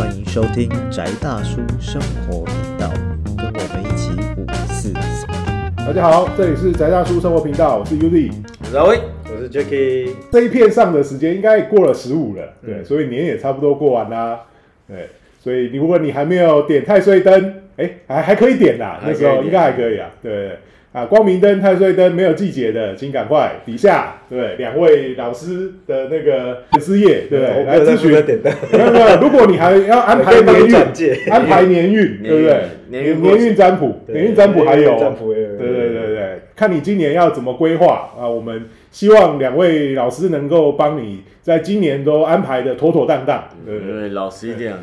欢迎收听宅大叔生活频道，跟我们一起五四三。大家好，这里是宅大叔生活频道，我是 Uzi。老威，我是 Jacky。这一片上的时间应该过了十五了，对，嗯所以年也差不多过完啦。对，所以如果你还没有点太岁灯，哎、还还可以点啦，那时候应该还可以啊。对啊，光明灯、太岁灯没有季节的，请赶快底下对两位老师的那个粉丝页，对？来咨询。没有没有，如果你还要安排年运，安排年运，对不对？年运年运占卜，年运占卜还有，占卜对对对对，看你今年要怎么规划啊？我们希望两位老师能够帮你在今年都安排的妥妥当当，对对？老实一点，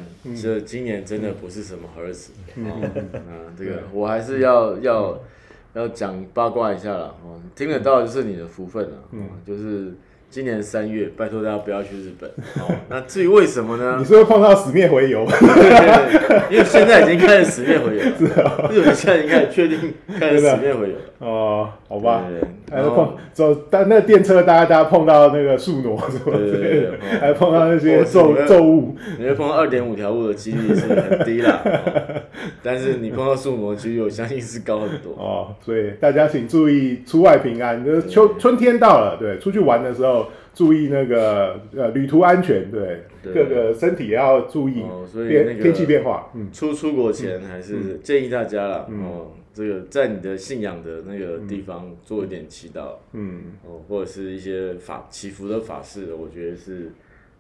这今年真的不是什么好日子啊。这个我还是要要要讲八卦一下了哦，听得到就是你的福分了。嗯，就是今年三月，拜托大家不要去日本。哦，那至于为什么呢你？是会碰到死灭回游，对对对，因为现在已经开始死灭回游了，日本现在已经开始确定开始死灭回游了。哦，好吧还是碰走，但那个电车大家大家碰到那个树挪什么之类对对对还碰到那些咒是咒物，你会碰到二点五条路的几率是很低啦，哦但是你碰到树挪几率，我相信是高很多。哦，所以大家请注意出外平安。就是秋春天到了，对，出去玩的时候注意那个呃旅途安全，对，对。各个身体也要注意哦所以那个变天气变化，嗯。出出国前还是建议大家啦，哦，这个在你的信仰的那个地方做一点祈祷，嗯。哦，或者是一些法祈福的法事，我觉得是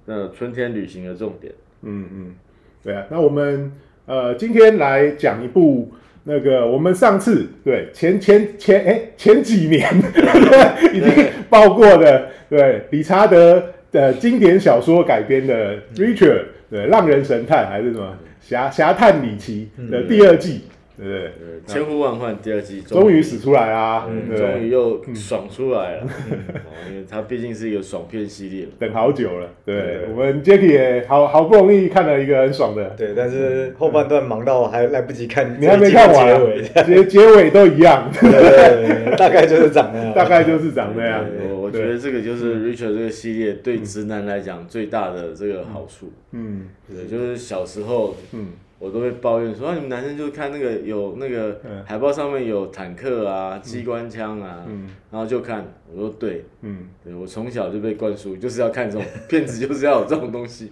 那春天旅行的重点。嗯嗯，对啊，那我们呃今天来讲一部那个我们上次对前前前哎前几年 已经报过的对理查德的经典小说改编的《Richard》对浪人神探还是什么侠侠探李奇的第二季，对不对？呃，千呼万唤第二季终于使出来啦，嗯，对不对？终于又爽出来了，哦，因为它毕竟是一个爽片系列。等好久了，对。对。我们 Jacky 也好好不容易看了一个很爽的，对，但是后半段忙到还来不及看，你还没看完啊？结尾，结结尾都一样。大概就是长那样，大概就是长那样。我我觉得这个就是 Richard 这个系列对直男来讲最大的这个好处。嗯。对，就是小时候，嗯我都会抱怨说，啊，你们男生就看那个有那个嗯。海报上面有坦克啊、机关枪啊，嗯。然后就看，我说对，嗯，对我从小就被灌输，就是要看这种片子，就是要有这种东西。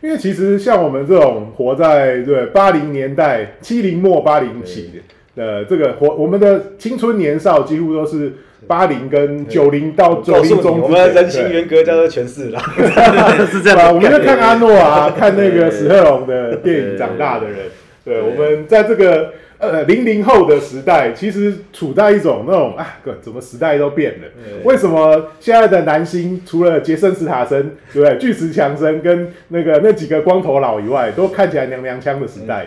因为其实像我们这种活在对八零年代、七零末八零起的这个活，我们的青春年少几乎都是八零跟九零到九零中我们人间性原格叫做诠释啦，是对吧？我们就看阿诺啊，看那个史特龙的电影长大的人。对，我们在这个呃零零后的时代，其实处在一种那种啊，哥怎么时代都变了？为什么现在的男星除了杰森·斯塔森，对不对？巨石强森跟那个那几个光头佬以外，都看起来娘娘腔的时代，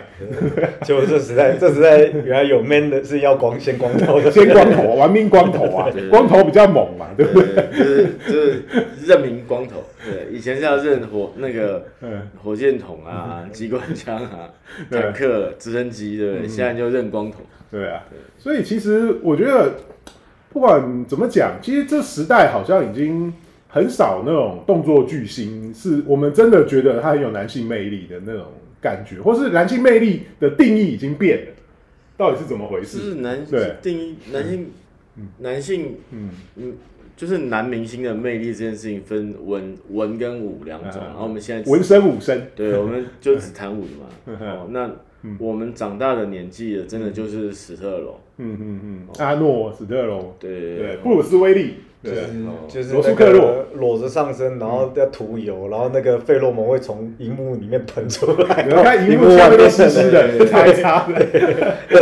就这时代，这时代原来有 man 的是要光先光头的，先光头，玩命光头啊对，光头比较猛嘛，对不对？对，就是就是认明光头。对，以前是要认火那个嗯，火箭筒啊、机关枪啊、坦克、直升机，对不对？现在就认光头。对啊，所以其实我觉得，不管怎么讲，其实这时代好像已经很少那种动作巨星，是我们真的觉得他很有男性魅力的那种感觉，或是男性魅力的定义已经变了，到底是怎么回就事？是男对定义男性，男性嗯嗯，就是男明星的魅力这件事情分文文跟武两种，嗯然后我们现在文生武生，对，我们就只谈武的嘛。那我们长大的年纪的，真的就是史特龙。嗯嗯嗯，阿诺、史特龙，对。对，布鲁斯威利，对。就是哦。就是罗素那克洛。个裸着上身，然后要涂油，然后那个费洛蒙会从荧幕里面喷出来，你看荧幕下面都湿湿的，擦一擦的，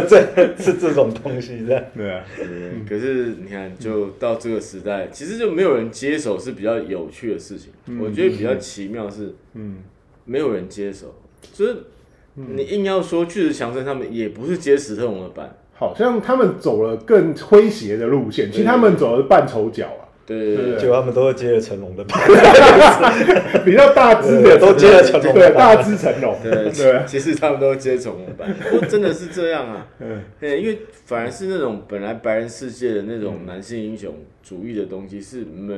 这是这种东西的。对啊，对，可是你看，就到这个时代，其实就没有人接手是比较有趣的事情。我觉得比较奇妙是，嗯。没有人接手，就是你硬要说巨石强森他们也不是接史特龙的班，好像他们走了更诙谐的路线，其实他们走的是半丑角啊，对。对结果他们都是接了成龙的班，比较大只的 都接了成龙对，大只成龙，对对，其实他们都接成龙班，不过真的是这样啊。嗯。对，因为反而是那种本来白人世界的那种男性英雄主义的东西是没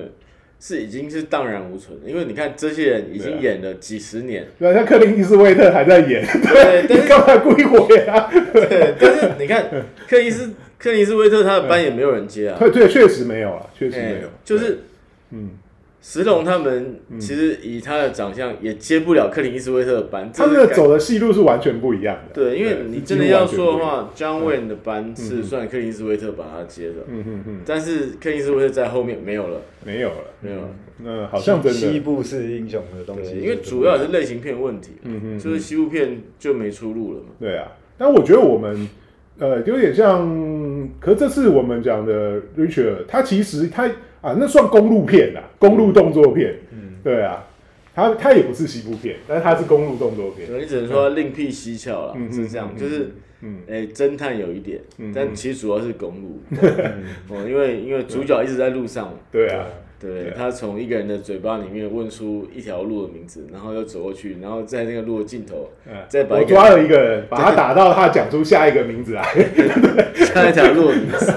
是已经是荡然无存了，因为你看这些人已经演了几十年，对，像克林伊斯威特还在演，对，但你是干嘛故意火呀？对，但是你看克林斯克林斯威特他的班也没有人接啊，对对，确实没有啊，确实哎没有，就是嗯，石龙他们其实以他的长相也接不了克林伊斯威特的班，他们这个走的戏路是完全不一样的。对，因为你真的要说的话，John Wayne 的班是算克林斯威特把他接的，嗯嗯嗯，但是克林斯威特在后面没有了，没有了，没有了。那好像真的，西部是英雄的东，西，因为主要也是类型片问题，嗯嗯，就是西部片就没出路了嘛。对啊。但我觉得我们呃有点像，可是这次我们讲的 Richard，他其实他啊那算公路片啦，公路动作片，嗯，对啊，他他也不是西部片，但是他是公路动作片，对，你只能说另辟蹊跷啦，嗯是这样，嗯就是嗯哎，侦探有一点嗯，但其实主要是公路，哦，因为因为主角一直在路上嘛，对啊，对对啊。他从一个人的嘴巴里面问出一条路的名字，然后又走过去，然后在那个路的尽头嗯。再把一个我抓了一个人，把他打到他讲出下一个名字来，下一条路的名字，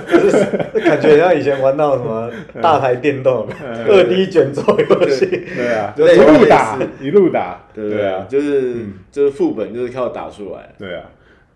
感觉像以前玩到什么大台电动嗯。二 D 卷轴游戏，对。啊，就一路打一路打，对对啊，就是嗯。就是副本就是靠打出来，对啊，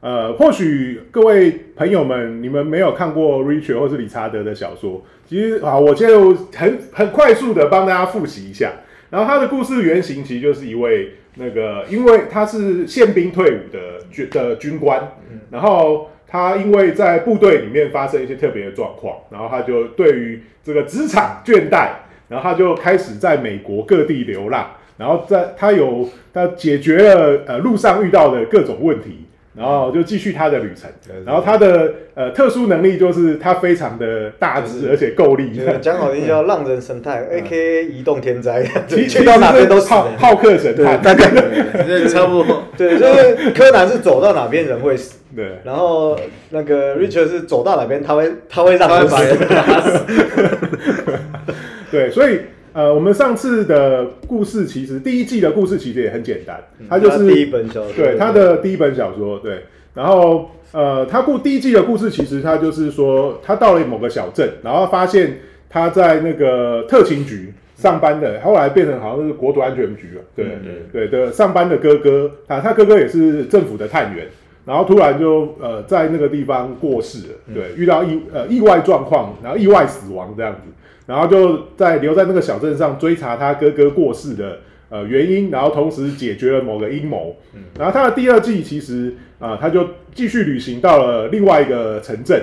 呃，或许各位朋友们，你们没有看过 Richard 或是理查德的小说，其实啊，我就很很快速的帮大家复习一下。然后他的故事原型其实就是一位那个，因为他是宪兵退伍的军的军官，然后他因为在部队里面发生一些特别的状况，然后他就对于这个职场倦怠，然后他就开始在美国各地流浪，然后在他有他解决了呃路上遇到的各种问题，然后就继续他的旅程对对。然后他的呃特殊能力就是他非常的大只，而且够力。就是讲好听叫浪人神态，A K A 移动天灾，其 去到哪边都死人。好好客神探。大概这差不多。对，就是柯南是走到哪边人会死，对，然后那个 Richard 是走到哪边他会他会让人把人。打死，对，所以呃，我们上次的故事其实第一季的故事其实也很简单，它就他是第一本小说，对他的第一本小说，对，然后呃，他故第一季的故事其实他就是说，他到了某个小镇，然后发现他在那个特勤局上班的，后来变成好像是国土安全局了，对、对的上班的哥哥，他他哥哥也是政府的探员。然后突然就呃在那个地方过世了，对，遇到意呃意外状况，然后意外死亡这样子，然后就在留在那个小镇上追查他哥哥过世的呃原因，然后同时解决了某个阴谋。然后他的第二季其实啊、他就继续旅行到了另外一个城镇，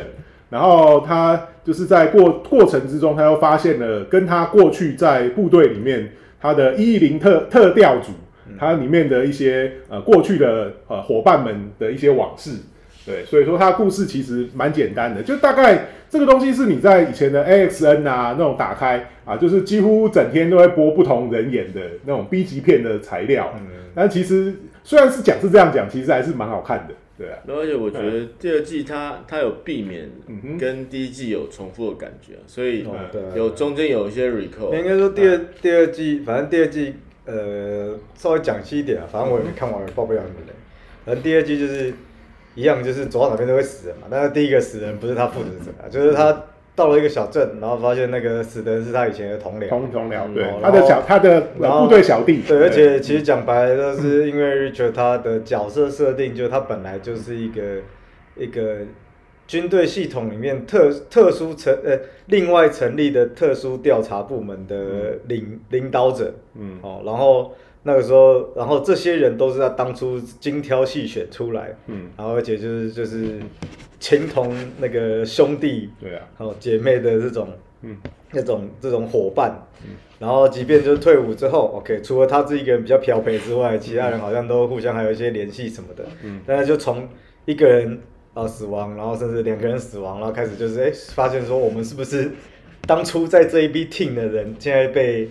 然后他就是在过过程之中，他又发现了跟他过去在部队里面他的一一零特特调组，他里面的一些呃过去的呃伙伴们的一些往事。对，所以说它故事其实蛮简单的，就大概这个东西是你在以前的 AXN 啊那种打开啊，就是几乎整天都会播不同人演的那种 B 级片的材料。嗯但其实虽然是讲是这样讲，其实还是蛮好看的。对啊，而且我觉得第二季它它有避免跟第一季有重复的感觉，所以有中间有一些 recall。应该说第二第二季，反正第二季呃稍微讲细一点啊，反正我也没看完，报不了你们的。反正第二季就是一样，就是走到哪边都会死人嘛。但是第一个死人不是他负责者啊，就是他到了一个小镇，然后发现那个死的人是他以前的同僚。同同僚，嗯对哦他的小他的部队小弟，对，而且其实讲白了，都是因为 Richard 他的角色设定，就他本来就是一个一个军队系统里面特特殊成呃另外成立的特殊调查部门的领领导者，嗯。哦，然后那个时候，然后这些人都是他当初精挑细选出来，嗯，然后而且就是就是情同那个兄弟对啊，还有姐妹的这种，嗯，那种这种伙伴，嗯。然后即便就是退伍之后，OK，除了他自己一个人比较漂培之外，其他人好像都互相还有一些联系什么的，嗯，但是就从一个人啊死亡，然后甚至两个人死亡，然后开始就是哎、发现说我们是不是当初在这一批 team 的人现在被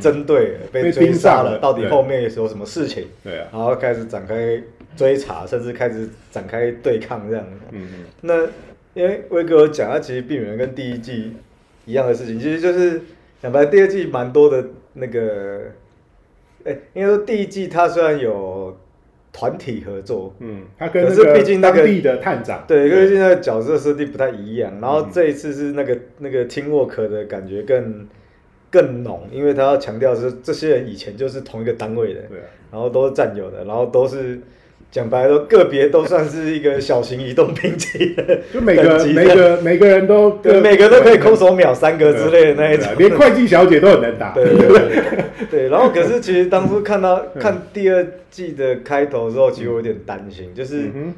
针对了、被被追杀了，到底对。后面有什么事情？对啊，然后开始展开追查，甚至开始展开对抗这样。嗯嗯。那因为威哥有讲，他其实避免了跟第一季一样的事情，其实就是讲白，了，第二季蛮多的那个，哎、应该说第一季它虽然有团体合作，嗯，他跟可是那个毕竟那个当地的探长，对，因为现在角色设定不太一样，然后这一次是那个那个 teamwork 的感觉更更浓，因为他要强调是这些人以前就是同一个单位的，对啊，然后都是战友的，然后都是讲白了说个别都算是一个小型移动兵器的 就每个级每个每个人都 对，每个都可以空手手秒三格之类的那一种。连会计小姐都很能打。对对对对。对，然后可是其实当初看到看第二季的开头的时候，其实我有点担心，就是嗯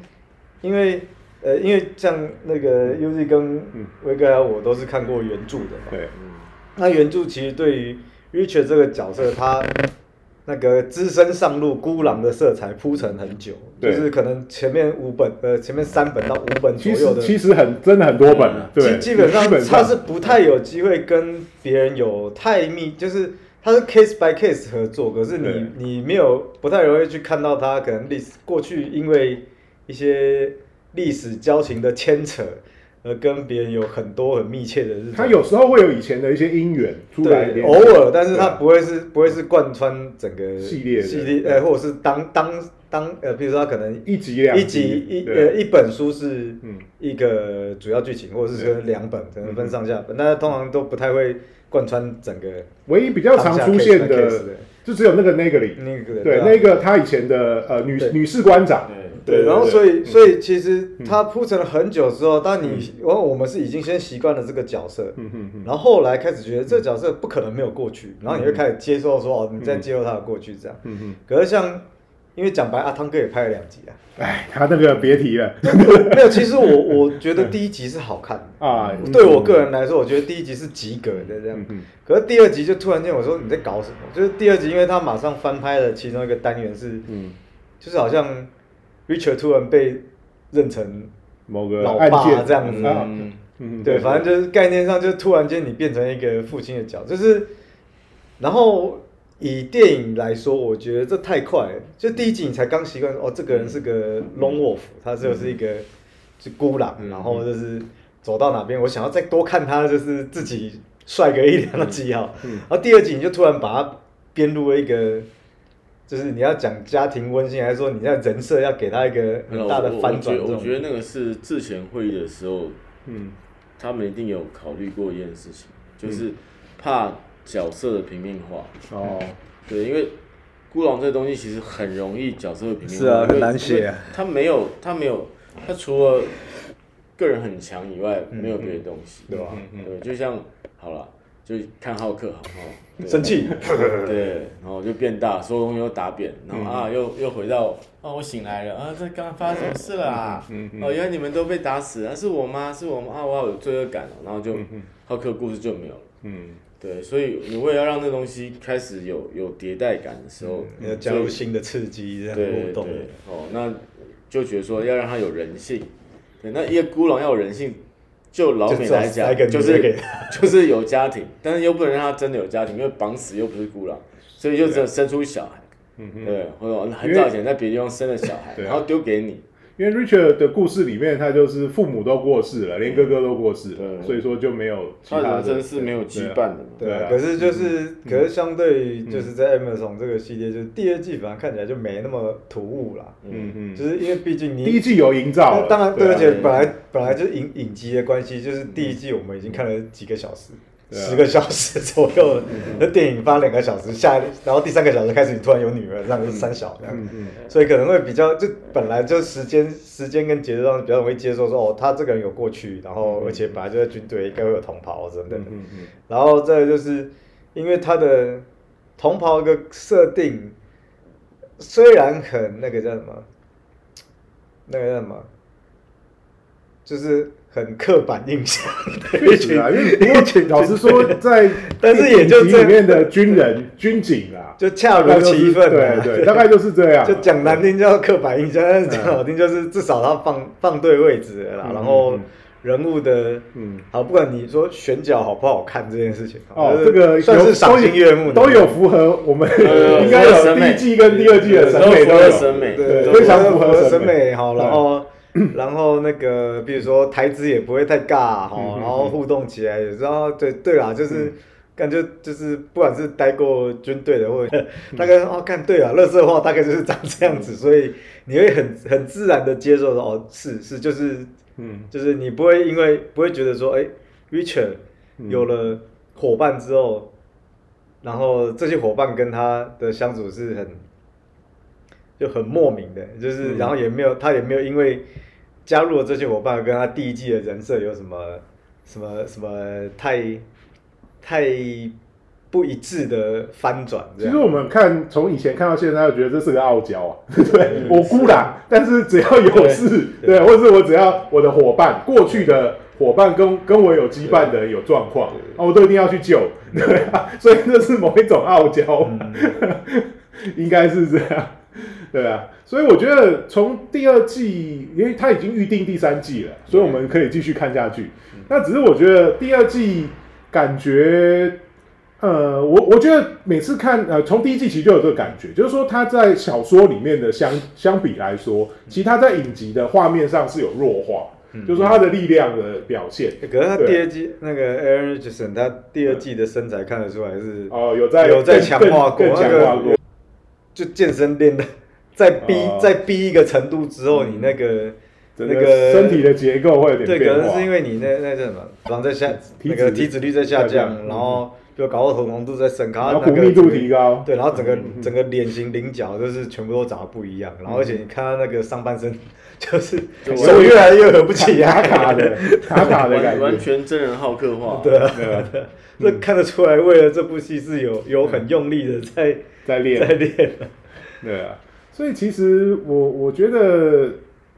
因为呃，因为像那个 UZ 跟嗯。威哥啊我都是看过原著的嘛。哼，，对，那原著其实对于 Richard 这个角色，他那个只身上路孤狼的色彩铺陈很久，就是可能前面五本呃前面三本到五本左其实右的，其实很真的很多本了，对，基基本上他是不太有机会跟别人有太密，就是他是 case by case 合作，可是对。你你没有不太容易去看到他可能历史过去因为一些历史交情的牵扯，而跟别人有很多很密切的日。他有时候会有以前的一些姻缘出来偶尔，但是他不会是不会是贯穿整个系列的系列，呃，或者是当当当呃，比如说他可能一集两一集一呃一本书是嗯一个主要剧情，或者是对说两本可能分上下本，但是通常都不太会贯穿整个唯一比较常出现的就只有那个那个里，那个对，啊那个他以前的呃女女士官长，对，然后所以所以其实他铺陈了很久之后，当嗯。你我我们是已经先习惯了这个角色，嗯然后后来开始觉得这个角色不可能没有过去，然后你会开始接受说哦，你在接受他的过去这样。嗯嗯，可是像因为讲白，阿汤哥也拍了两集啊，哎，他那个别提了没有，其实我我觉得第一集是好看的，啊，对我个人来说，我觉得第一集是及格的这样嗯。嗯。可是第二集就突然间我说你在搞什么？就是第二集，因为他马上翻拍了其中一个单元是，嗯，就是好像 Richard 突然被认成某个老爸案件这样子啊，嗯，嗯对，反正就是概念上，就突然间你变成一个父亲的角，就是，然后以电影来说，我觉得这太快了。就第一集你才刚习惯，哦，这个人是个 lone wolf，他就是一个是孤狼，嗯然后就是走到哪边，我想要再多看他，就是自己帅个一两集哈。嗯然后第二集你就突然把他编入了一个。就是你要讲家庭温馨，还是说你要人设要给他一个很大的我翻转？我觉得那个是之前会议的时候，嗯他们一定有考虑过一件事情，就是怕角色的平面化。哦，对，因为孤狼这个东西其实很容易角色的平面化，是啊很难写啊。他没有，他没有，他除了个人很强以外，没有别的东西，对吧对，就像好了，就看浩克好，哦生气，对，然后就变大，所有东西都打扁，然嗯后啊，又又回到，啊，我醒来了啊，这刚刚发生什么事了啊？哦，原来你们都被打死了，是我吗？是我吗？啊，我好有罪恶感哦，然后就浩克故事就没有了。嗯对，所以你为了要让这东西开始有有迭代感的时候，要加入新的刺激，这样对互动。哦，那就觉得说要让它有人性。对，那一个孤狼要有人性，就老美来讲就是 就是有家庭，但是又不能让他真的有家庭，因为绑死又不是孤狼，所以就只有生出小孩。嗯对，或者很早以前在别的地方生了小孩，然后丢给你。因为 Richard 的故事里面，他就是父母都过世了，连哥哥都过世所以说就没有其他人生是没有羁绊的嘛。对啊。可是就是，可是相对于就是在 Amazon 这个系列，就是第二季反而看起来就没那么突兀啦。嗯嗯，就是因为毕竟你第一季有营造，当然对，啊。而且本来本来就是影影集的关系，就是第一季我们已经看了几个小时，十个小时左右了，那电影发两个小时，下然后第三个小时开始你突然有女儿，这样就是三小这样。嗯嗯。所以可能会比较，就本来就时间时间跟节奏上比较容易接受说，哦，他这个人有过去，然后而且本来就在军队，应该会有同袍等等的。然后再就是因为他的同袍的设定，虽然很那个叫什么，那个叫什么，就是很刻板印象的确一群实啊，因为 不过老实说，在但是也就里面的军人 军警啦，就恰如其分啊、对对，大概就是这样啊。就讲难听叫刻板印象，但是讲好听就是至少他放放对位置了然后嗯人物的，嗯。好，不管你说选角好不好看这件事情，哦，就是这个算是赏心悦目的，都有符合我们呃应该有第一季跟第二季的审美都符合都有。审美对，非常符符合审。美。好，然后 然后那个比如说台词也不会太尬哈，嗯嗯然后互动起来也然后对对啦，就是。感觉就是不管是待过军队的，或者 大概哦，看对了，乐色话大概就是长这样子，所以你会很很自然的接受说哦，是是，就是嗯。就是你不会因为不会觉得说，哎，Richard 有了伙伴之后，然后这些伙伴跟他的相处是很就很莫名的，就是、嗯。然后也没有他也没有因为加入了这些伙伴跟他第一季的人设有什么什么什么太太不一致的翻转。其实我们看从以前看到现在，就觉得这是个傲娇啊，对我孤然，但是只要有事，对对，或者是我只要我的伙伴过去的伙伴跟跟我有羁绊的人有状况，啊，我都一定要去救，对啊，所以这是某一种傲娇，应该是这样，对啊，所以我觉得从第二季，因为他已经预定第三季了，所以我们可以继续看下去。那只是我觉得第二季感觉。呃，我我觉得每次看呃，从第一季其实就有这个感觉，就是说他在小说里面的相相比来说，其实他在影集的画面上是有弱化，就是说他的力量的表现。欸可是他第二季那个 Aaron Richardson，他第二季的身材看得出来是哦，有在有在强化过强化过，就健身练的，再逼、哦。再逼一个程度之后，你那个那个身体的结构会有点对，变化。可能是因为你那那叫什么，然后在下那个体脂率在下下降。降，然后就搞到头浓度在升高，然后骨密度提高，对，然后整个整个脸型、棱角就是全部都长得不一样，然后而且你看他那个上半身，就是就手越来越合不起来，卡卡的卡卡的感完完。全真人好刻画。对啊，对啊，这看得出来，为了这部戏是有有很用力的在在练。在练。对啊，所以其实我我觉得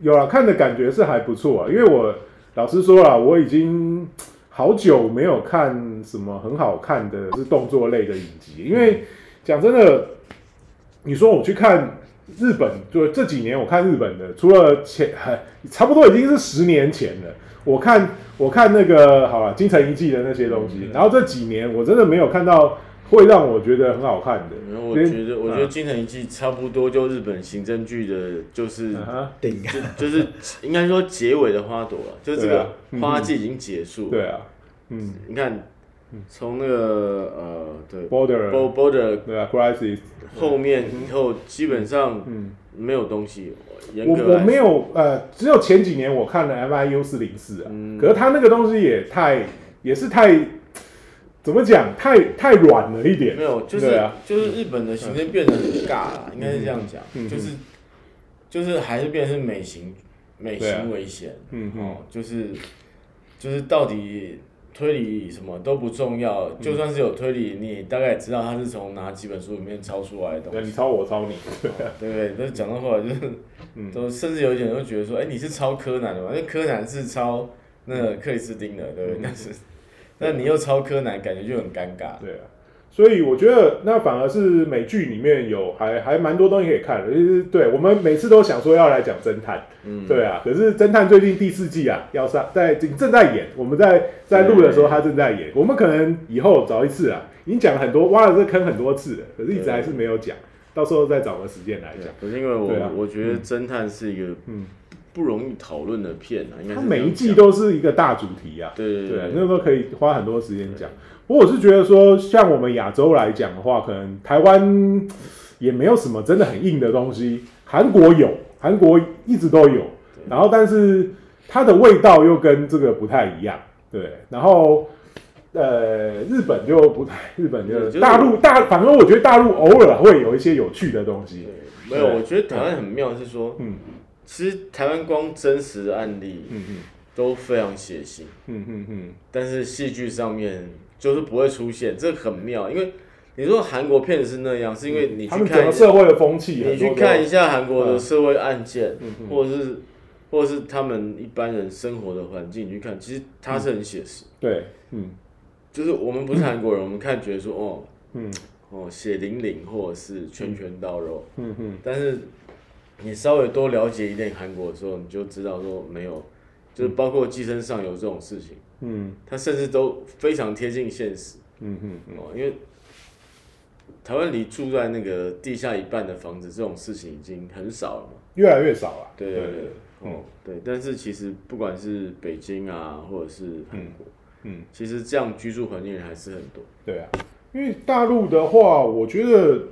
有了看的感觉是还不错啊，因为我老实说了，我已经好久没有看什么很好看的是动作类的影集，因为讲真的，你说我去看日本，就这几年我看日本的，除了前差不多已经是十年前了。我看我看那个好了，京城一季的那些东西，然后这几年我真的没有看到会让我觉得很好看的。然后我觉得，我觉得《金城一季》差不多就日本刑侦剧的，就是顶就就是应该说结尾的花朵了，就这个花季已经结束。对，啊，嗯。你看，从那个呃，对，Border，，Bo Border 对啊，Crisis，后面以后基本上嗯，没有东西。严我我没有呃，只有前几年我看了 MIU 四零四啊，嗯。可是他那个东西也太也是太怎么讲，太太软了一点，没有，就是、啊。就是日本的行政变得很尬了，应该是这样讲，就是就是还是变成是美型美对啊。刑为先，嗯嗯。哦，就是就是到底推理什么都不重要，嗯。就算是有推理，你大概也知道他是从哪几本书里面抄出来的对你东西，抄我抄你，对不对？但是讲到后来就是，嗯。都甚至有一点人会觉得说，哎，你是抄柯南的吗？因为柯南是抄那个克里斯汀的，对不对？但是但你又超柯南，感觉就很尴尬。对啊。所以我觉得那反而是美剧里面有还还蛮多东西可以看的，就是对我们每次都想说要来讲侦探，嗯，对啊，可是侦探最近第四季啊要上，在正在演，我们在在录的时候他正在演，我们可能以后找一次啊，已经讲了很多，挖了这坑很多次了，可是一直还是没有讲，到时候再找个时间来讲。可是因为我、对啊。我觉得侦探是一个嗯，不容易讨论的片啊，应该它每一季都是一个大主题啊，讲对对啊，对。那都可以花很多时间讲。不过我是觉得说，像我们亚洲来讲的话，可能台湾也没有什么真的很硬的东西，韩国有，韩国一直都有，然后但是它的味道又跟这个不太一样，对，然后。呃，日本就不太，日本对就就是大陆大，反正我觉得大陆偶尔会有一些有趣的东西。没有，我觉得台湾很妙是说，嗯其实台湾光真实的案例嗯嗯。都非常血腥，嗯嗯嗯，但是戏剧上面就是不会出现，这很妙，因为你说韩国片子是那样，是因为你去看社会的风气，你去看一下韩国的社会案件，或者是或者是他们一般人生活的环境，你去看，其实它是很写实。对，嗯。就是我们不是韩国人，我们看觉得说哦嗯。哦血淋淋，或者是拳拳到肉，嗯嗯。但是你稍微多了解一点韩国的时候，你就知道说没有，就是包括寄生上游这种事情，嗯。它甚至都非常贴近现实。嗯嗯。哦，因为台湾离住在那个地下一半的房子这种事情已经很少了嘛。越来越少了。对对对，嗯。哦对，但是其实不管是北京啊，或者是韩国，嗯，其实这样居住环境还是很多。对啊，因为大陆的话，我觉得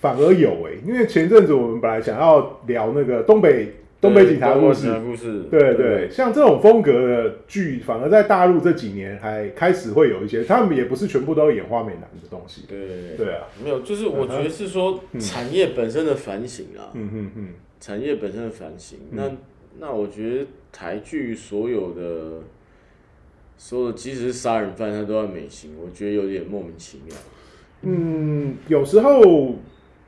反而有哎、因为前阵子我们本来想要聊那个东北东北警察故事。故事，对对，像这种风格的剧，反而在大陆这几年还开始会有一些，他们也不是全部都演花美男的东西。对对对。啊，没有，就是我觉得是说产业本身的反省啊，嗯嗯嗯，产业本身的反省。那那我觉得台剧所有的所有的，即使是杀人犯，他都要美型，我觉得有点莫名其妙。嗯，有时候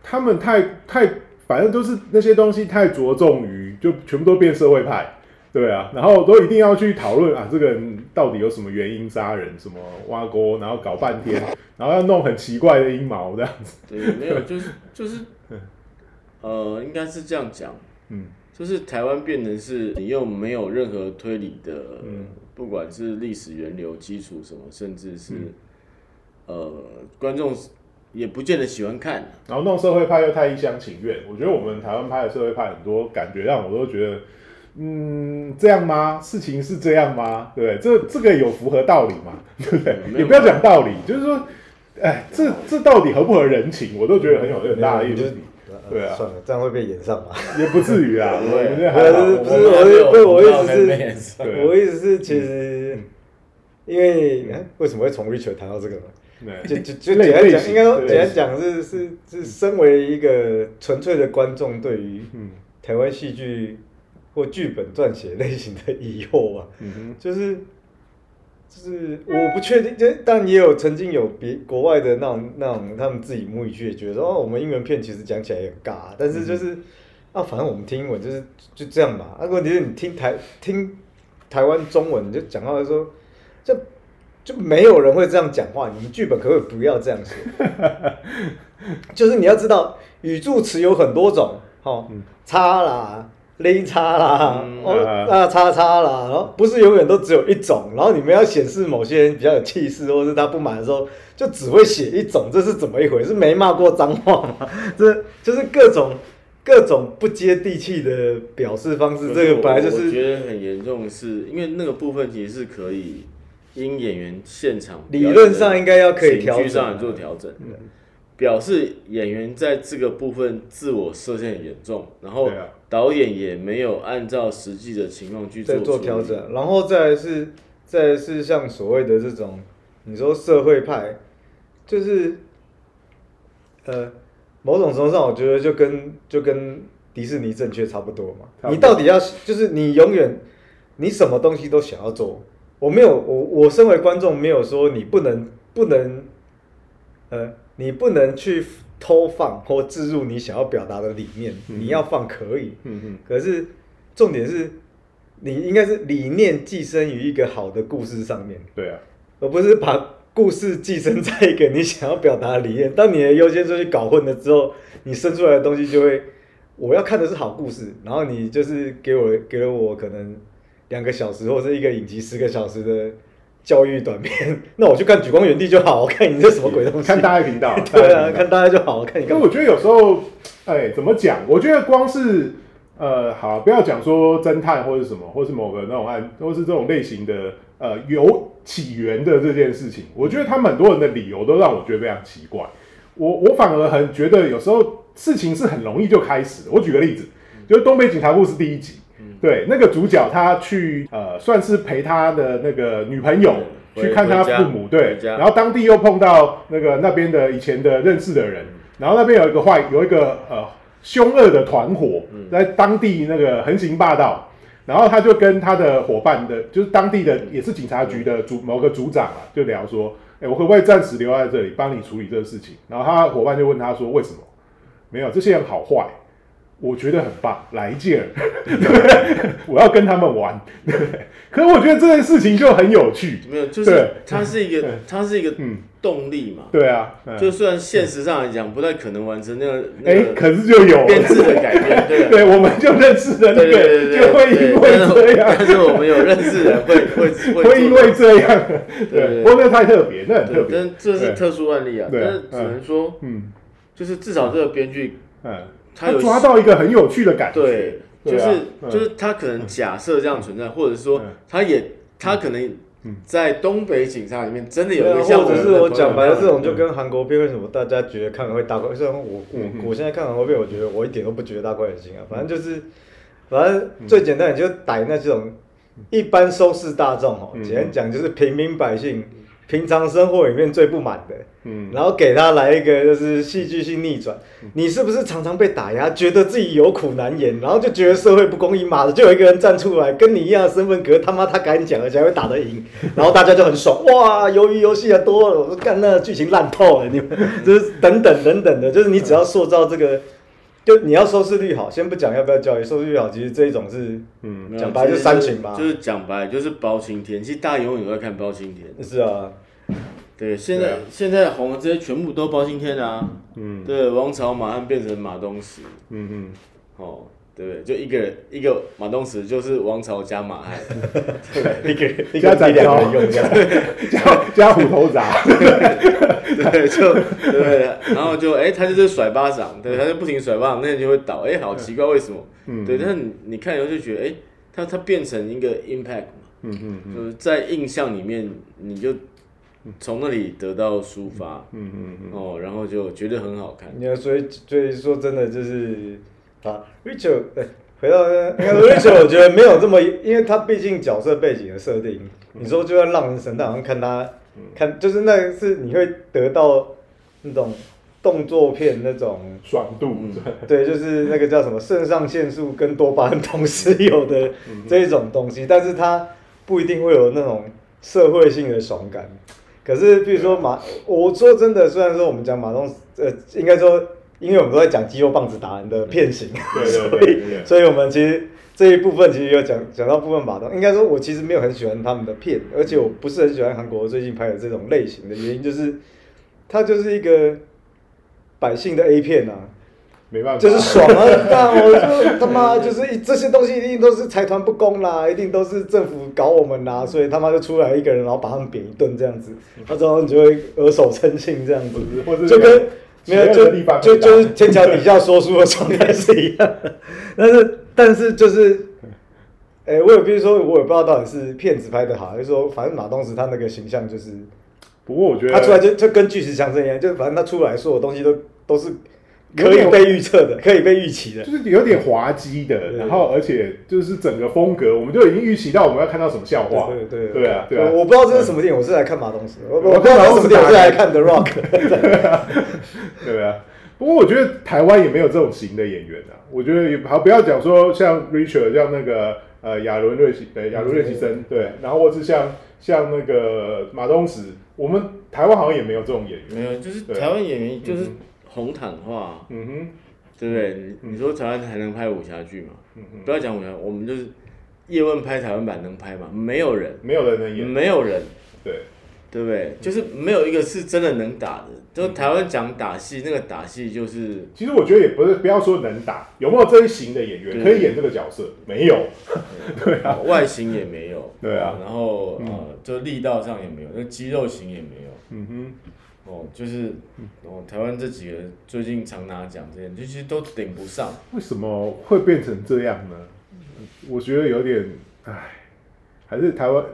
他们太太，反正都是那些东西太着重于，就全部都变社会派，对啊，然后都一定要去讨论啊，这个人到底有什么原因杀人，什么挖沟，然后搞半天，然后要弄很奇怪的阴谋这样子。对，没有，就是就是，呃，应该是这样讲，嗯，就是台湾变成是你又没有任何推理的，嗯。不管是历史源流基础什么，甚至是、嗯。呃观众也不见得喜欢看。然后弄社会派又太一厢情愿，我觉得我们台湾拍的社会派很多感觉让我都觉得，嗯，这样吗？事情是这样吗？对不对？这这个有符合道理吗？对不对？也不要讲道理，就是说，哎，这这到底合不合人情？我都觉得很有很大的问题，对啊算了，这样会被演上吧？也不至于啊，我觉得不还。是 不是，我我的不是我意思是，对我意思是，其实因为哎为什么会从 Richard 谈到这个呢？就就就类简单讲，类型应该说简单讲是是是身为一个纯粹的观众，对于嗯。台湾戏剧或剧本撰写类型的疑惑吧，嗯就是就是我不确定，就但也有曾经有别国外的那种那种他们自己母语剧也觉得说哦，我们英文片其实讲起来也很尬，但是就是、啊，反正我们听英文就是就这样嘛。啊，问题是你听台听台湾中文，你就讲到说就就没有人会这样讲话，你们剧本可不可以不要这样写？就是你要知道语助词有很多种，哦，叉啦。勒叉啦，嗯哦啊啊叉叉啦，然后不是永远都只有一种，然后你们要显示某些人比较有气势，或是他不满的时候，就只会写一种，这是怎么一回事？没骂过脏话吗？这就是各种各种不接地气的表示方式，这个本来就是我是觉得很严重的是，因为那个部分其实是可以因演员现场理论上应该要可以调上来做调整，表示演员在这个部分自我设限很严重，然后导演也没有按照实际的情况去在做调整，然后再来是再来是像所谓的这种，你说社会派，就是呃某种程度上，我觉得就跟就跟迪士尼正确差不多嘛。多。你到底要就是你永远你什么东西都想要做，我没有我我身为观众没有说你不能不能呃你不能去偷放或置入你想要表达的理念，你要放可以，嗯嗯。可是重点是，你应该是理念寄生于一个好的故事上面，对啊，而不是把故事寄生在一个你想要表达的理念。当你的优先顺序搞混了之后，你生出来的东西就会，我要看的是好故事，然后你就是给我给了我可能两个小时或者一个影集十个小时的教育短片，那我去看《举光原地》就好，我看你这什么鬼东西？看大爱频道，对啊，看大家就好，看你我觉得有时候，哎，怎么讲？我觉得光是呃，好，不要讲说侦探或者什么，或是某个那种案，或是这种类型的呃有起源的这件事情，我觉得他们很多人的理由都让我觉得非常奇怪。我我反而很觉得有时候事情是很容易就开始的。我举个例子，就是《东北警察故事》第一集，对，那个主角他去呃，算是陪他的那个女朋友去看他父母，对然后当地又碰到那个那边的以前的认识的人，然后那边有一个坏，有一个呃凶恶的团伙在当地那个横行霸道，然后他就跟他的伙伴的，就是当地的也是警察局的组某个组长啊，就聊说，哎，我可不可以暂时留在这里帮你处理这个事情？然后他伙伴就问他说，为什么？没有，这些人好坏。我觉得很棒，来劲儿，对，我要跟他们玩，对。可是我觉得这件事情就很有趣，没有，就是它是一个它是一个嗯。动力嘛，对啊，嗯。就虽然现实上来讲不太可能完成那个那哎、个可是就有。编制的改变，对。对，我们就认识的那对对对个，对，就会因为这样，但是我们有认识人会会会会因为这样，对不过那太特别，那很特对，别，但这是特殊案例啊，对但是只能说嗯。就是至少这个编剧嗯，他有抓到一个很有趣的感觉，对，就是就是他可能假设这样存在，或者是说嗯。他也他可能在东北警察里面真的有一个像或者是我讲白了，这种就就跟韩国片为什么大家觉得看了会大快，虽然我我我现在看韩国片，我觉得我一点都不觉得大快人心啊，反正就是反正最简单，你就逮那这种一般收视大众哦，嗯。简单讲就是平民百姓平常生活里面最不满的，嗯然后给他来一个就是戏剧性逆转。你是不是常常被打压，觉得自己有苦难言，然后就觉得社会不公义，妈的，就有一个人站出来跟你一样的身份，可是他妈他敢讲，而且还会打得赢，然后大家就很爽，哇，鱿鱼游戏啊多了，我说干那剧情烂透了，你们就是等等等等的，就是你只要塑造这个。就你要收视率好，先不讲要不要教育，收视率好，其实这一种是嗯讲白就煽情吧就是讲白就是包青天。其实大家永远都在看包青天。是啊，对，现在、现在红的这些全部都包青天啊。嗯对，王朝马汉变成马东石，嗯嗯，哦，对不对？就一个人一个马东石就是王朝加马汉，一个一加一两个刀人用这样，加加虎头铡，对，就对？然后就哎、他就是甩巴掌，对，他就不停甩巴掌，那人就会倒，哎、好奇怪为什么？嗯对，但是你你看以后就觉得，哎、他他变成一个 impact 嘛，嗯嗯嗯就是在印象里面，你就从那里得到抒发，嗯嗯嗯，哦，然后就觉得很好看。你要所以所以说真的就是啊，Rachel，对，回到应该说 Rachel，我觉得没有这么，因为他毕竟角色背景的设定，你说就算让人神，但好像看他看，就是那个是你会得到那种动作片那种。爽度，对，就是那个叫什么肾上腺素跟多巴胺同时有的这一种东西，但是他不一定会有那种社会性的爽感。可是，比如说马，我说真的，虽然说我们讲马东，呃，应该说，因为我们都在讲肌肉棒子打人的片型，对对 所以对对，所以我们其实这一部分其实有讲讲到部分马东，应该说，我其实没有很喜欢他们的片，而且我不是很喜欢韩国最近拍的这种类型的原因，就是它就是一个百姓的 A 片啊。没办法，就是爽啊！但，我就他妈就是一这些东西一定都是财团不公啦，一定都是政府搞我们啦，所以他妈就出来一个人，然后把他们扁一顿这样子，他之后你就会额手称庆这样子，或者就跟没有就就就是天桥底下说书的状态是一样的，但是但是就是，哎、我也必须说，我也不知道到底是骗子拍的好，还是说反正马东石他那个形象就是。不过我觉得他出来就就跟巨石强森一样，就反正他出来说的东西都都是可以被预测的，可以被预期的。就。是有点滑稽的，然后而且就是整个风格，我们就已经预期到我们要看到什么笑话，对对对。啊，对啊，我我不知道这是什么电影，我是来看马东石，我我我不知道什么电影，我是来看看 The Rock。对啊。不过我觉得台湾也没有这种型的演员啊，我觉得也好，不要讲说像 Richard 像那个呃亚伦瑞奇，呃亚伦瑞奇森，对，然后或是像像那个马东石，我们台湾好像也没有这种演员，没有，就是台湾演员就是红毯化，嗯哼，对不对？你你说台湾还能拍武侠剧吗？不要讲武侠，我们就是叶问拍台湾版能拍吗？没有人，没有人能演，没有人，对，对不对？就是没有一个是真的能打的。就台湾讲打戏，那个打戏就是其实我觉得也不是，不要说能打，有没有这一型的演员可以演这个角色？没有，对。啊，外形也没有，对啊。然后呃，就力道上也没有，那肌肉型也没有。嗯哼，哦，就是哦，台湾这几个最近常拿奖这些，就其实都顶不上。为什么会变成这样呢？我觉得有点，唉，还是台湾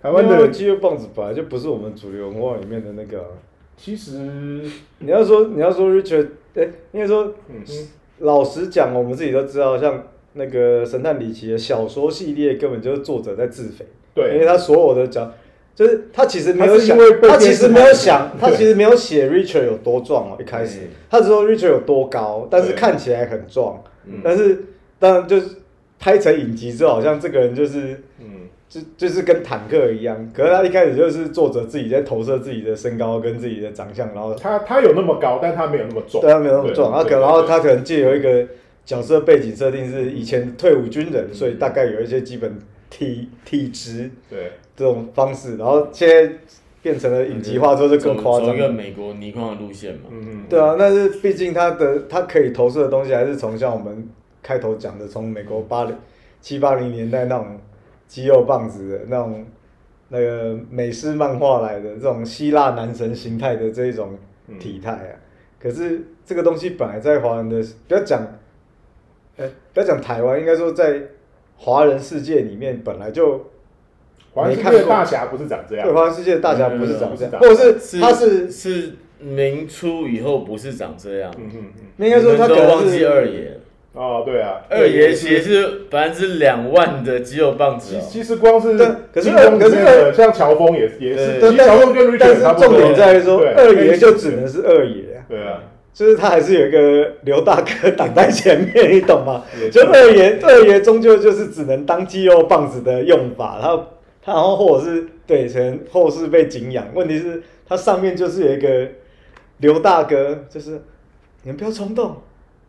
台湾的，肌肉棒子本来就不是我们主流文化里面的那个啊。其实，你要说你要说 Richard，哎，应该说嗯老实讲，我们自己都知道，像那个神探李奇的小说系列，根本就是作者在自肥。对因为他所有的讲，就是他其实没有想他其实没有想，他其实没有写 Richard 有多壮哦，一开始对。他只说 Richard 有多高，但是看起来很壮，嗯。但是当然就是拍成影集之后，好像这个人就是嗯，就就是跟坦克一样，可是他一开始就是作者自己在投射自己的身高跟自己的长相，然后他他有那么高，但他没有那么壮，对他没有那么壮，对他可然后他可能借由一个角色背景设定是以前退伍军人，所以大概有一些基本体体质对，这种方式，然后现在变成了影集化之后就更夸张走一个。美国泥矿的路线嘛。嗯对啊，但是毕竟他的他可以投射的东西还是从像我们开头讲的，从美国八零七八零年代那种肌肉棒子的那种那个美式漫画来的这种希腊男神形态的这一种体态啊。可是这个东西本来在华人的不要讲，呃，不要讲台湾，应该说在华人世界里面本来就华人世界大侠不是长这样。对，华人世界大侠不是长这样，嗯或者是他是是明初以后不是长这样，嗯嗯嗯，应该说他都能是忘记二爷，哦，对啊，二爷其实是百分之两万的肌肉棒子哦。其其实光是但可是可是像乔峰也也是，对其实乔峰跟 Richard 但是差不多。重点在于说，二爷就只能是二爷啊，对啊，就是他还是有一个刘大哥挡在前面，你懂吗？就二爷，二爷终究就是只能当肌肉棒子的用法，他他然后或者是对，可能后世被敬仰。问题是，他上面就是有一个刘大哥，就是你们不要冲动，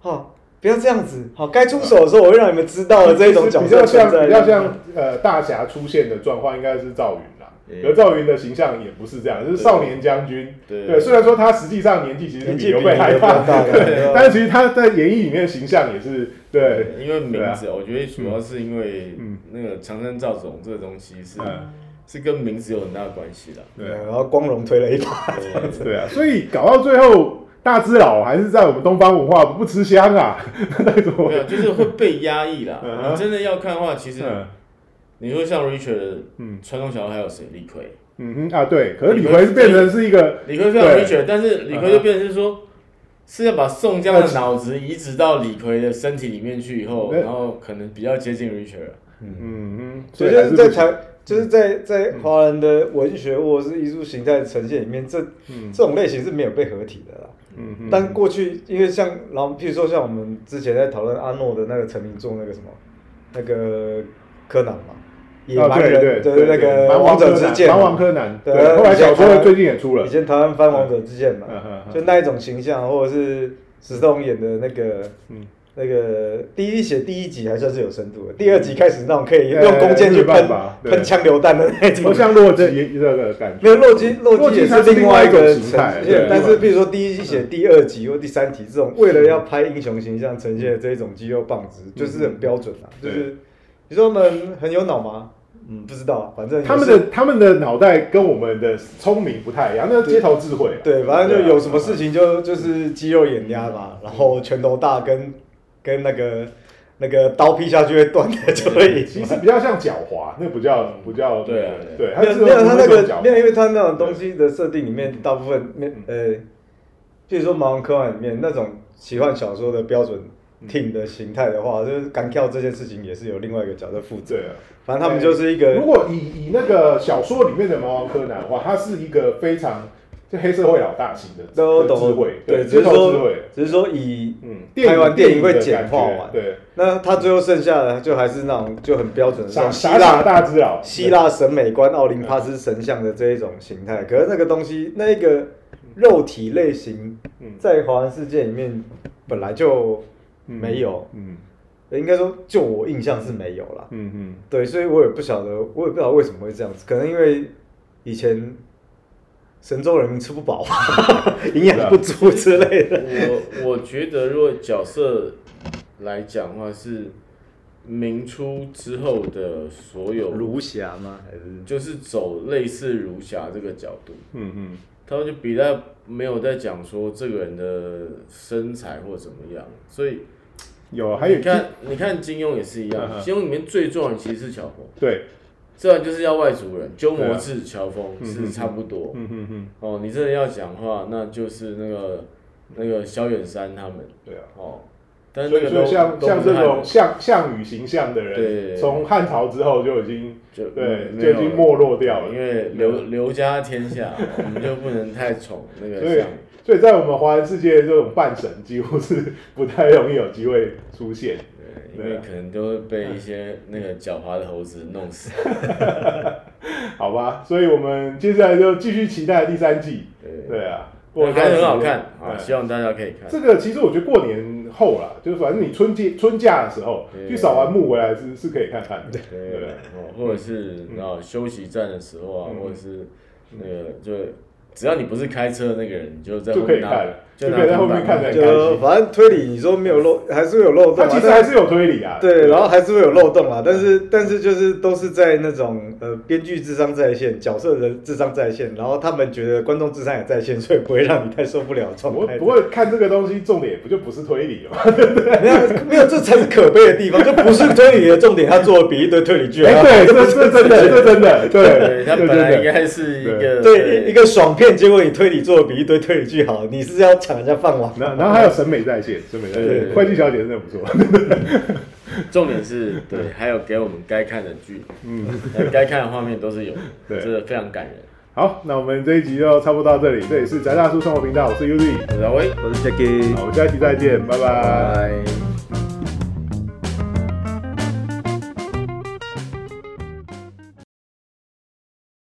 哈，不要这样子，好，该出手的时候我会让你们知道的这一种角比较像色存在。比较像呃大侠出现的状况，应该是赵云而赵云的形象也不是这样，就是少年将军。对对，虽然说他实际上年纪其实比比刘备还大，对，但是其实他在演义里面的形象也是对，因为名字，我觉得主要是因为嗯那个常山赵总这个东西是嗯是跟名字有很大的关系的。对然后光荣推了一把，对对啊，所以搞到最后，大只佬还是在我们东方文化不吃香啊，那种没有，就是会被压抑啦。你真的要看的话，其实嗯你说像 Richard，嗯。传统小孩还有谁？李逵，嗯哼啊，对，可是李逵是变成是一个李逵非常对。Richard，但是李逵就变成是说，是要把宋江的脑子移植到李逵的身体里面去以后，然后可能比较接近 Richard。嗯。哼，所以就是是在台，就是在在华人的文学或者是艺术形态呈现里面，这嗯。这种类型是没有被合体的啦。嗯哼。但过去因为像，然后譬如说像我们之前在讨论阿诺的那个成名作那个什么，那个柯南嘛，野啊蛮人的那个王者之剑嘛，蛮王柯南，对对，后来小说最近也出了。以，前台湾翻王者之剑嘛就那一种形象，或者是石头演的那个，嗯。那个第一写第一集还算是有深度的，第二集开始那种可以呃用弓箭去喷喷枪榴弹的那种。都，像洛基这个感觉，没有洛基，洛基是另外一个形态但是比如说第一集写第二集或第三集这种，为了要拍英雄形象呈现的这一种肌肉棒子，就是很标准啊。就是你说他们很有脑吗？嗯，不知道，反正他们的他们的脑袋跟我们的聪明不太一样，那是街头智慧啊。对，反正就有什么事情就就是肌肉眼压嘛，然后拳头大跟跟那个那个刀劈下去会断的就会赢嘛。其实比较像狡猾，那不叫不叫对啊对，它没有没有他那个没有，因为他那种东西的设定里面，大部分面呃，譬如说《盲王科幻》里面那种奇幻小说的标准 team 的形态的话，就是干跳这件事情也是有另外一个角色负责。反正他们就是一个如果以以那个小说里面的毛毛柯南的话，他是一个非常就黑社会老大型的都懂。慧，对，只是说，只是说以嗯，拍完电影会简化完对，那他最后剩下的就还是那种就很标准的这傻种希腊大只佬，希腊审美观、奥林帕斯神像的这一种形态。可是那个东西，那一个肉体类型嗯，在华人世界里面本来就没有，嗯。应该说就我印象是没有啦。嗯嗯。对，所以我也不晓得，我也不知道为什么会这样子，可能因为以前神州人民吃不饱，营养不足之类的。我我觉得，如果角色来讲的话，是明初之后的所有，儒侠吗？还是？就是走类似儒侠这个角度，嗯嗯。他们就比较没有在讲说这个人的身材或怎么样，所以有还有你看，你看金庸也是一嗯样，哼。金庸里面最重要的其实是乔峰，对，这然就是要外族人，鸠摩智、乔峰嗯是差不多。嗯嗯嗯，哦，你真的要讲话，那就是那个那个萧远山他们。对啊。哦，但是所以像像这种项项羽形象的人，对。从汉朝之后就已经就对就已经没落掉了。因为刘刘家天下，我们就不能太宠那个项羽。所以在我们华人世界，这种半神几乎是不太容易有机会出现。对，因为可能都会被一些那个狡猾的猴子弄死。好吧，所以我们接下来就继续期待第三季。对，对啊，我还很好看啊，希望大家可以看。这个其实我觉得过年后啦，就是反正你春季春假的时候去扫完墓回来是是可以看看的。对对哦，或者是然后休息站的时候啊，嗯或者是那个就只要你不是开车的那个人，你就在就后面拿可以看了就拿就可以在后面看着就反正推理，你说没有漏，还是会有漏洞、啊。它其实还是有推理啊。对，然后还是会有漏洞啊，但是但是就是都是在那种呃编剧智商在线，角色的智商在线，然后他们觉得观众智商也在线，所以不会让你太受不了的状态。不过看这个东西，重点不就不是推理吗？没有没有，这才是可悲的地方，就不是推理的重点，他做的比一堆推理剧还哎，要对，这是真的，这真的，对对，，它这本来。应该是一个对一个爽片，结果你推理做的比一堆推理剧好，你是要抢人家饭碗。然后然后还有审美在线，审美在线，会计小姐真的不错。重点是对，还有给我们该看的剧，嗯，该看的画面都是有的，对真的非常感人。好，那我们这一集就差不多到这里，这里是宅大叔生活频道，我是 Uzi，我是阿威，我是 Jacky。好，我们下一期再见，拜拜拜。